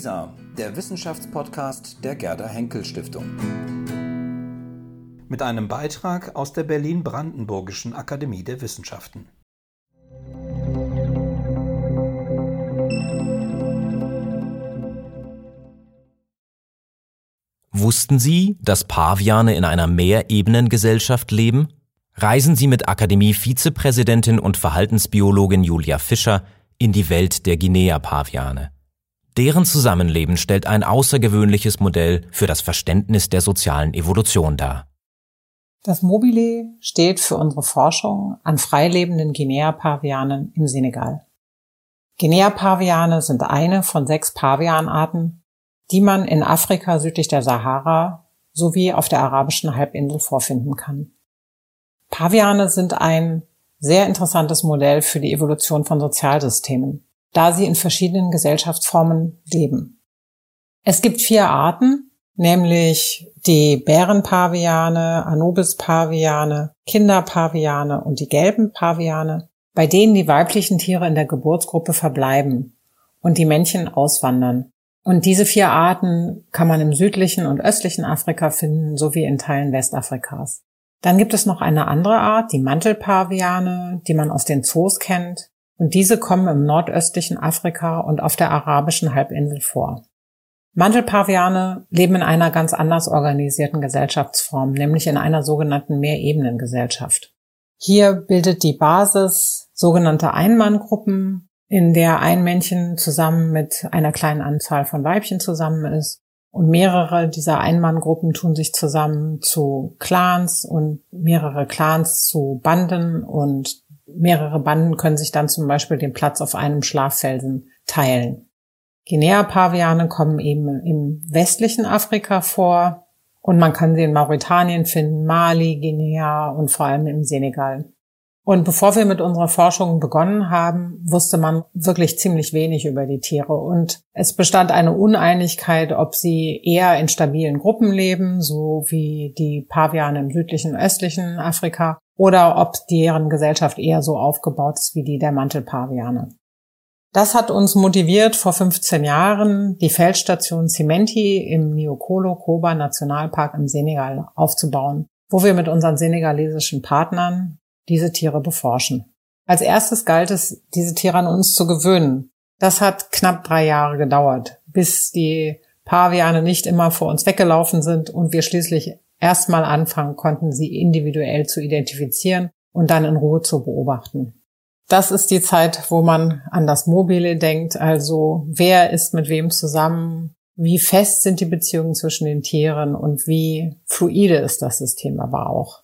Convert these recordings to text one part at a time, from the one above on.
WISA, der Wissenschaftspodcast der Gerda Henkel Stiftung. Mit einem Beitrag aus der Berlin-Brandenburgischen Akademie der Wissenschaften. Wussten Sie, dass Paviane in einer Mehrebenengesellschaft leben? Reisen Sie mit Akademie-Vizepräsidentin und Verhaltensbiologin Julia Fischer in die Welt der Guinea-Paviane. Deren Zusammenleben stellt ein außergewöhnliches Modell für das Verständnis der sozialen Evolution dar. Das Mobile steht für unsere Forschung an freilebenden Guinea-Pavianen im Senegal. Guinea-Paviane sind eine von sechs Pavianarten, die man in Afrika südlich der Sahara sowie auf der arabischen Halbinsel vorfinden kann. Paviane sind ein sehr interessantes Modell für die Evolution von Sozialsystemen, da sie in verschiedenen Gesellschaftsformen leben. Es gibt vier Arten, nämlich die Bärenpaviane, Anubis-Paviane, Kinderpaviane und die gelben Paviane, bei denen die weiblichen Tiere in der Geburtsgruppe verbleiben und die Männchen auswandern. Und diese vier Arten kann man im südlichen und östlichen Afrika finden, sowie in Teilen Westafrikas. Dann gibt es noch eine andere Art, die Mantelpaviane, die man aus den Zoos kennt. Und diese kommen im nordöstlichen Afrika und auf der arabischen Halbinsel vor. Mantelpaviane leben in einer ganz anders organisierten Gesellschaftsform, nämlich in einer sogenannten Mehrebenengesellschaft. Hier bildet die Basis sogenannte Einmanngruppen, in der ein Männchen zusammen mit einer kleinen Anzahl von Weibchen zusammen ist und mehrere dieser Einmanngruppen tun sich zusammen zu Clans und mehrere Clans zu Banden und mehrere Banden können sich dann zum Beispiel den Platz auf einem Schlaffelsen teilen. Guinea-Paviane kommen eben im westlichen Afrika vor und man kann sie in Mauretanien finden, Mali, Guinea und vor allem im Senegal. Und bevor wir mit unserer Forschung begonnen haben, wusste man wirklich ziemlich wenig über die Tiere. Und es bestand eine Uneinigkeit, ob sie eher in stabilen Gruppen leben, so wie die Paviane im südlichen und östlichen Afrika, oder ob deren Gesellschaft eher so aufgebaut ist wie die der Mantelpaviane. Das hat uns motiviert, vor 15 Jahren die Feldstation Cimenti im Niokolo Koba Nationalpark im Senegal aufzubauen, wo wir mit unseren senegalesischen Partnern diese Tiere beforschen. Als erstes galt es, diese Tiere an uns zu gewöhnen. Das hat knapp drei Jahre gedauert, bis die Paviane nicht immer vor uns weggelaufen sind und wir schließlich erstmal anfangen konnten, sie individuell zu identifizieren und dann in Ruhe zu beobachten. Das ist die Zeit, wo man an das Mobile denkt, also wer ist mit wem zusammen, wie fest sind die Beziehungen zwischen den Tieren und wie fluide ist das System aber auch.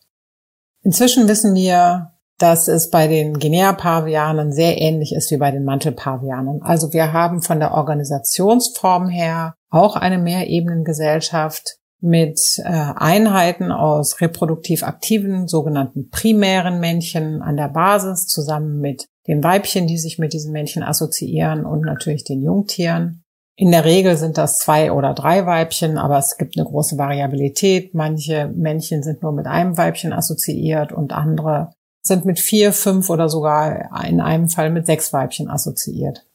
Inzwischen wissen wir, dass es bei den Guinea-Pavianen sehr ähnlich ist wie bei den Mantelpavianen. Also wir haben von der Organisationsform her auch eine Mehrebenengesellschaft mit äh, Einheiten aus reproduktiv aktiven sogenannten primären Männchen an der Basis zusammen mit den Weibchen, die sich mit diesen Männchen assoziieren und natürlich den Jungtieren. In der Regel sind das zwei oder drei Weibchen, aber es gibt eine große Variabilität. Manche Männchen sind nur mit einem Weibchen assoziiert und andere sind mit vier, fünf oder sogar in einem Fall mit sechs Weibchen assoziiert.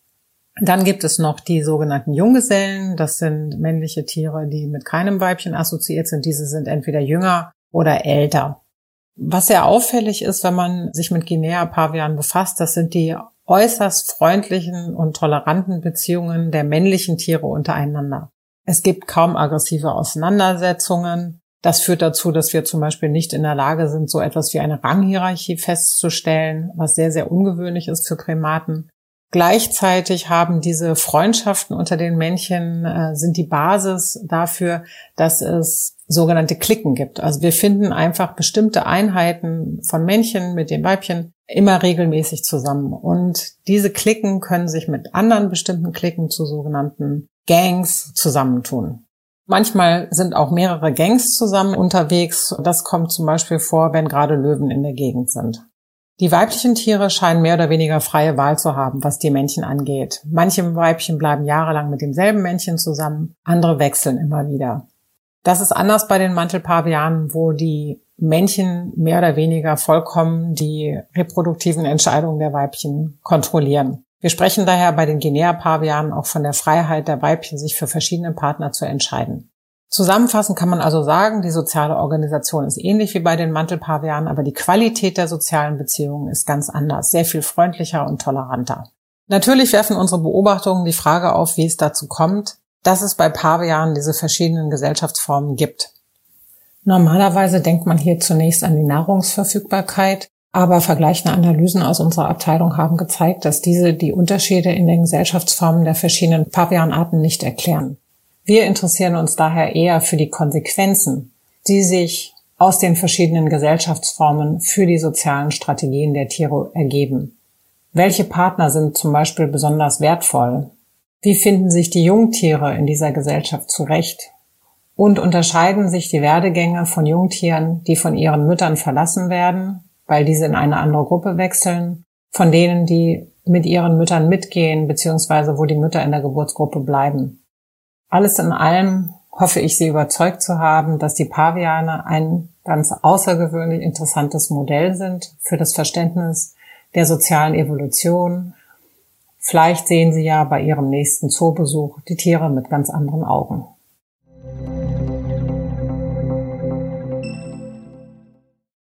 Dann gibt es noch die sogenannten Junggesellen. Das sind männliche Tiere, die mit keinem Weibchen assoziiert sind. Diese sind entweder jünger oder älter. Was sehr auffällig ist, wenn man sich mit Guinea-Pavian befasst, das sind die äußerst freundlichen und toleranten Beziehungen der männlichen Tiere untereinander. Es gibt kaum aggressive Auseinandersetzungen. Das führt dazu, dass wir zum Beispiel nicht in der Lage sind, so etwas wie eine Ranghierarchie festzustellen, was sehr, sehr ungewöhnlich ist für Primaten. Gleichzeitig haben diese Freundschaften unter den Männchen äh, sind die Basis dafür, dass es sogenannte Klicken gibt. Also wir finden einfach bestimmte Einheiten von Männchen mit den Weibchen immer regelmäßig zusammen. Und diese Klicken können sich mit anderen bestimmten Klicken zu sogenannten Gangs zusammentun. Manchmal sind auch mehrere Gangs zusammen unterwegs. Das kommt zum Beispiel vor, wenn gerade Löwen in der Gegend sind. Die weiblichen Tiere scheinen mehr oder weniger freie Wahl zu haben, was die Männchen angeht. Manche Weibchen bleiben jahrelang mit demselben Männchen zusammen, andere wechseln immer wieder. Das ist anders bei den Mantelpavianen, wo die Männchen mehr oder weniger vollkommen die reproduktiven Entscheidungen der Weibchen kontrollieren. Wir sprechen daher bei den Guinea-Pavianen auch von der Freiheit der Weibchen, sich für verschiedene Partner zu entscheiden. Zusammenfassend kann man also sagen, die soziale Organisation ist ähnlich wie bei den Mantelpavianen, aber die Qualität der sozialen Beziehungen ist ganz anders, sehr viel freundlicher und toleranter. Natürlich werfen unsere Beobachtungen die Frage auf, wie es dazu kommt, dass es bei Pavianen diese verschiedenen Gesellschaftsformen gibt. Normalerweise denkt man hier zunächst an die Nahrungsverfügbarkeit, aber vergleichende Analysen aus unserer Abteilung haben gezeigt, dass diese die Unterschiede in den Gesellschaftsformen der verschiedenen Pavianarten nicht erklären. Wir interessieren uns daher eher für die Konsequenzen, die sich aus den verschiedenen Gesellschaftsformen für die sozialen Strategien der Tiere ergeben. Welche Partner sind zum Beispiel besonders wertvoll? Wie finden sich die Jungtiere in dieser Gesellschaft zurecht? Und unterscheiden sich die Werdegänge von Jungtieren, die von ihren Müttern verlassen werden weil diese in eine andere Gruppe wechseln, von denen, die mit ihren Müttern mitgehen, beziehungsweise wo die Mütter in der Geburtsgruppe bleiben. Alles in allem hoffe ich, Sie überzeugt zu haben, dass die Paviane ein ganz außergewöhnlich interessantes Modell sind für das Verständnis der sozialen Evolution. Vielleicht sehen Sie ja bei Ihrem nächsten Zoobesuch die Tiere mit ganz anderen Augen.